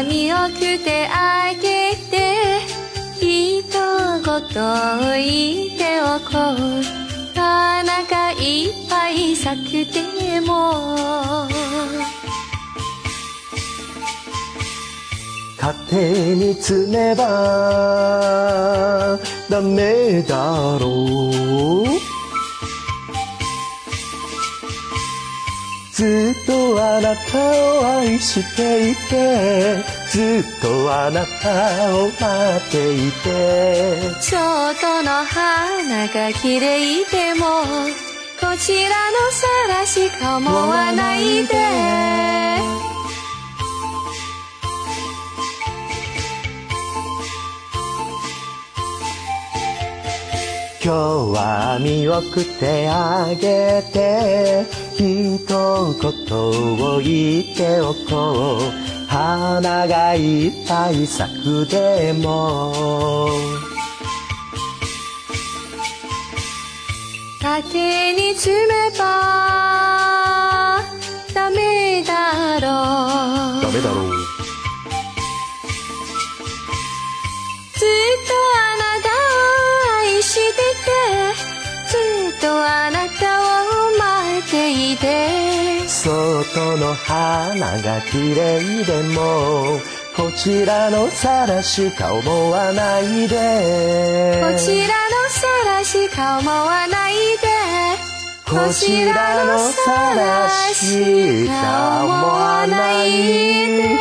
は見送ってあげて一言言っておこう。花がいっぱい咲くでも。勝手に積めばダメだろう。ずっとあなたを愛していてずっとあなたを待っていて。外の花が綺麗でもこちらのさらしか思わないで。今日は見送ってあげて一言を言っておこう。花がいっぱい咲くでも。縦に積めばダメだろう。ダメだろうて。外の花が綺麗でもこちらのさらしか思わないで。こちらのさらしか思わないで。こちらのさらしか思わないで